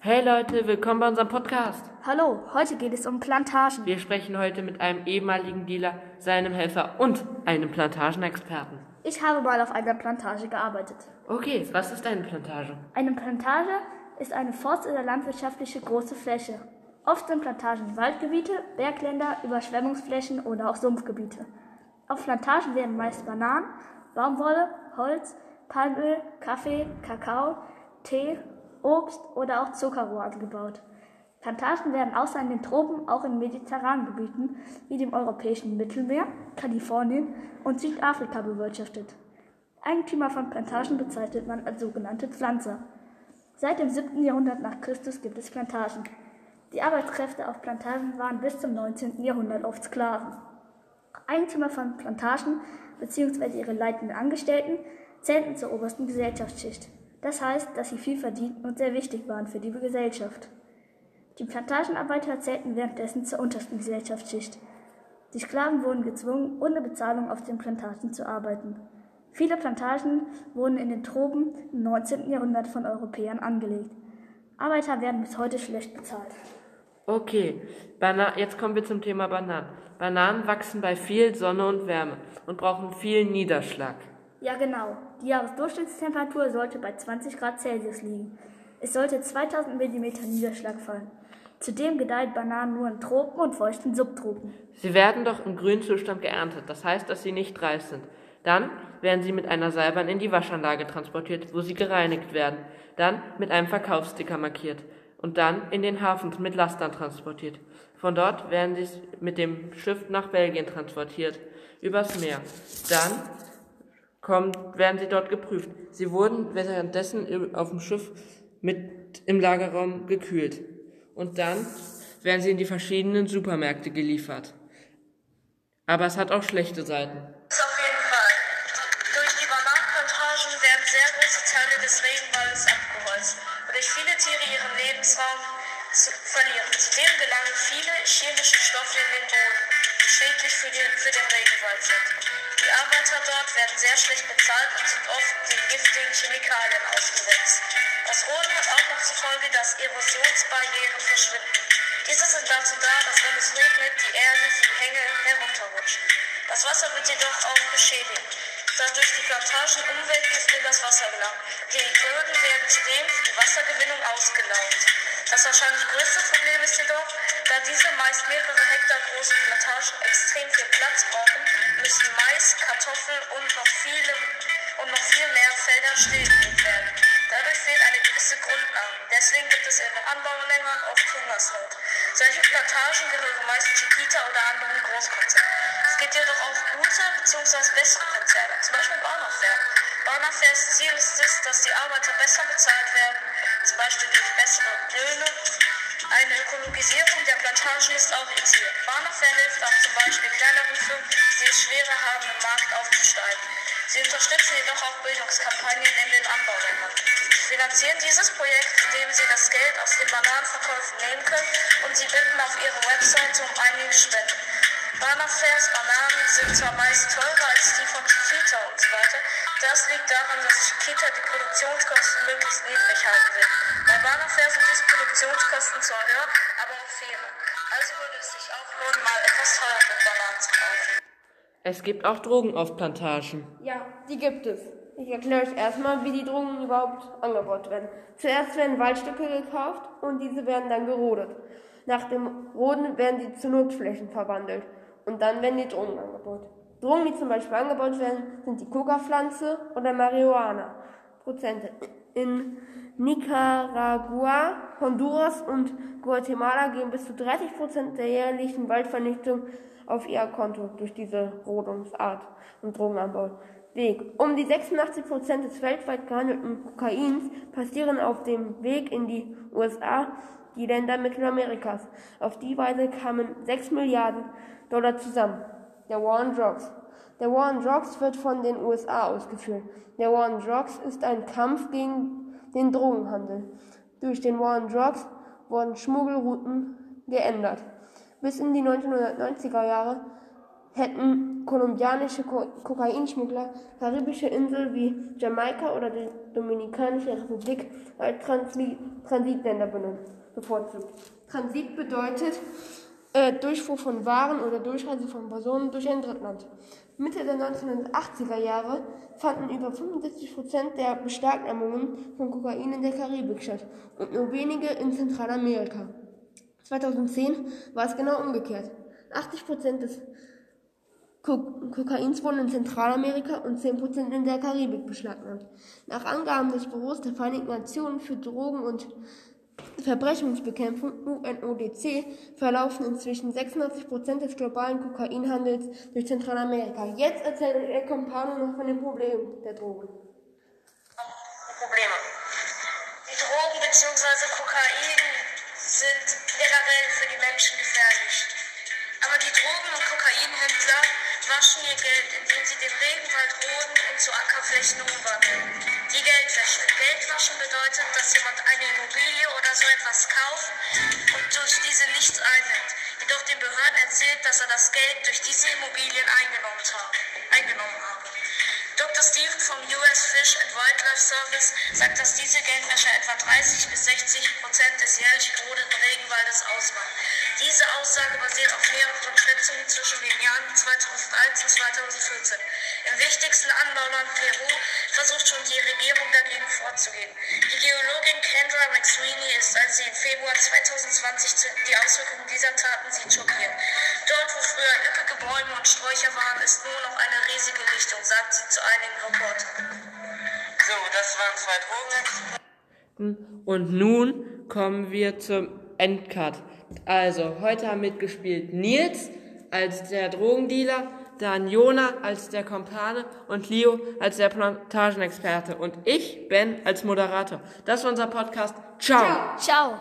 Hey Leute, willkommen bei unserem Podcast. Hallo, heute geht es um Plantagen. Wir sprechen heute mit einem ehemaligen Dealer, seinem Helfer und einem Plantagenexperten. Ich habe mal auf einer Plantage gearbeitet. Okay, was ist eine Plantage? Eine Plantage ist eine forst- oder landwirtschaftliche große Fläche. Oft sind Plantagen Waldgebiete, Bergländer, Überschwemmungsflächen oder auch Sumpfgebiete. Auf Plantagen werden meist Bananen, Baumwolle, Holz, Palmöl, Kaffee, Kakao, Tee, Obst oder auch Zuckerrohr angebaut. Plantagen werden außer in den Tropen auch in mediterranen Gebieten wie dem europäischen Mittelmeer, Kalifornien und Südafrika bewirtschaftet. Eigentümer von Plantagen bezeichnet man als sogenannte Pflanzer. Seit dem 7. Jahrhundert nach Christus gibt es Plantagen. Die Arbeitskräfte auf Plantagen waren bis zum 19. Jahrhundert oft Sklaven. Eigentümer von Plantagen bzw. ihre leitenden Angestellten zählten zur obersten Gesellschaftsschicht. Das heißt, dass sie viel verdienten und sehr wichtig waren für die Gesellschaft. Die Plantagenarbeiter zählten währenddessen zur untersten Gesellschaftsschicht. Die Sklaven wurden gezwungen, ohne Bezahlung auf den Plantagen zu arbeiten. Viele Plantagen wurden in den Tropen im 19. Jahrhundert von Europäern angelegt. Arbeiter werden bis heute schlecht bezahlt. Okay, Bana jetzt kommen wir zum Thema Bananen. Bananen wachsen bei viel Sonne und Wärme und brauchen viel Niederschlag. Ja, genau. Die Jahresdurchschnittstemperatur sollte bei 20 Grad Celsius liegen. Es sollte 2000 mm Niederschlag fallen. Zudem gedeihen Bananen nur in Tropen und feuchten Subtropen. Sie werden doch im grünen Zustand geerntet, das heißt, dass sie nicht reif sind. Dann werden sie mit einer Seilbahn in die Waschanlage transportiert, wo sie gereinigt werden, dann mit einem Verkaufssticker markiert und dann in den Hafen mit Lastern transportiert. Von dort werden sie mit dem Schiff nach Belgien transportiert, übers Meer. Dann kommen, werden sie dort geprüft. Sie wurden währenddessen auf dem Schiff mit im Lagerraum gekühlt. Und dann werden sie in die verschiedenen Supermärkte geliefert. Aber es hat auch schlechte Seiten. Auf jeden Fall. Durch die Bananenplantagen werden sehr große Teile des Regenwaldes abgeholzt, wodurch viele Tiere ihren Lebensraum zu verlieren. Zudem gelangen viele chemische Stoffe in den Boden, die schädlich für den, für den Regenwald sind. Die Arbeiter dort werden sehr schlecht bezahlt und sind oft den giftigen Chemikalien ausgesetzt. Das Roden hat auch noch zur Folge, dass Erosionsbarrieren verschwinden. Diese sind dazu da, dass wenn es regnet, die Erde die Hänge herunterrutscht. Das Wasser wird jedoch auch beschädigt, da durch die Plantagen Umweltgifte in das Wasser gelangen. Die Böden werden zudem für die Wassergewinnung ausgelaugt. Das wahrscheinlich größte Problem ist jedoch, da diese meist mehrere Hektar großen Plantagen extrem viel Platz brauchen, müssen Mais, Kartoffeln und noch viele und noch viel mehr Felder stillgelegt werden. Dadurch fehlt eine gewisse Grundlage. Deswegen gibt es in den Anbauländern oft Hungersnot. Solche Plantagen gehören meist Chiquita oder anderen Großkonzernen. Es gibt jedoch auch gute bzw. bessere Konzerne, zum Beispiel Bauernfair. Bauernfairs Ziel ist es, dass die Arbeiter besser bezahlt werden, zum Beispiel durch bessere Löhne. Eine Ökologisierung der Plantagen ist auch ihr Ziel. Bauernfair hilft auch zum Beispiel kleineren Firmen, die es schwerer haben, im Markt aufzusteigen. Sie unterstützen jedoch auch Bildungskampagnen in den Anbauländern. Finanzieren dieses Projekt, indem sie das Geld aus den Bananenverkäufen nehmen können und sie bitten auf ihre Webseite um einige Spenden. Banafairs Bananen sind zwar meist teurer als die von Chiquita und so weiter, das liegt daran, dass Chiquita die Produktionskosten möglichst niedrig halten will. Bei Banafair sind diese Produktionskosten zwar höher, aber auch fairer. Also würde es sich auch lohnen, mal etwas teurere Bananen zu kaufen. Es gibt auch Drogen auf Plantagen. Ja, die gibt es. Ich erkläre euch erstmal, wie die Drogen überhaupt angebaut werden. Zuerst werden Waldstücke gekauft und diese werden dann gerodet. Nach dem Roden werden sie zu Nutzflächen verwandelt und dann werden die Drogen angebaut. Drogen, die zum Beispiel angebaut werden, sind die Coca-Pflanze oder Marihuana. Prozente. In Nicaragua, Honduras und Guatemala gehen bis zu 30 Prozent der jährlichen Waldvernichtung auf ihr Konto durch diese Rodungsart und Drogenanbau. Weg. Um die 86 Prozent des weltweit gehandelten Kokains passieren auf dem Weg in die USA, die Länder Mittelamerikas. Auf die Weise kamen 6 Milliarden Dollar zusammen. Der War on Drugs. Der War on Drugs wird von den USA ausgeführt. Der War on Drugs ist ein Kampf gegen den Drogenhandel. Durch den War on Drugs wurden Schmuggelrouten geändert. Bis in die 1990er Jahre hätten kolumbianische Ko Kokainschmuggler karibische Inseln wie Jamaika oder die Dominikanische Republik als Transli Transitländer benutzt, bevorzugt. Transit bedeutet äh, Durchfuhr von Waren oder Durchreise von Personen durch ein Drittland. Mitte der 1980er Jahre fanden über 75 Prozent der Beschlagnahmungen von Kokain in der Karibik statt und nur wenige in Zentralamerika. 2010 war es genau umgekehrt. 80 Prozent des Kokains wurden in Zentralamerika und 10% in der Karibik beschlagnahmt. Nach Angaben des Büros der Vereinten Nationen für Drogen- und Verbrechensbekämpfung UNODC verlaufen inzwischen 86% des globalen Kokainhandels durch Zentralamerika. Jetzt erzählt El Compano noch von den Problemen der Drogen. Probleme. Die Drogen bzw. Kokain sind generell für die Menschen gefährlich. Aber die Drogen- und Kokainhändler waschen ihr Geld, indem sie den Regenwald roden und zu Ackerflächen umwandeln. Die Geldwäsche. Geldwaschen bedeutet, dass jemand eine Immobilie oder so etwas kauft und durch diese nichts einnimmt. Jedoch den Behörden erzählt, dass er das Geld durch diese Immobilien eingenommen, habe. eingenommen Dr. Stephen vom US Fish and Wildlife Service sagt, dass diese Geldwäsche etwa 30 bis 60 Prozent des jährlich gerodeten Regenwaldes ausmacht. Diese Aussage basiert auf mehreren Schätzungen zwischen den Jahren 2001 und 2014. Im wichtigsten Anbauland Peru versucht schon die Regierung dagegen vorzugehen. Die Geologin Kendra McSweeney ist, als sie im Februar 2020 die Auswirkungen dieser Taten sieht, schockiert. Dort, wo früher üppige Bäume und Sträucher waren, ist nur noch eine riesige Lichtung, sagt sie zu einigen Reportern. So, das waren zwei Drogen. Und nun kommen wir zum Endcut. Also, heute haben mitgespielt Nils als der Drogendealer, dann Jona als der Kompane und Leo als der Plantagenexperte und ich, Ben, als Moderator. Das war unser Podcast. Ciao. Ciao.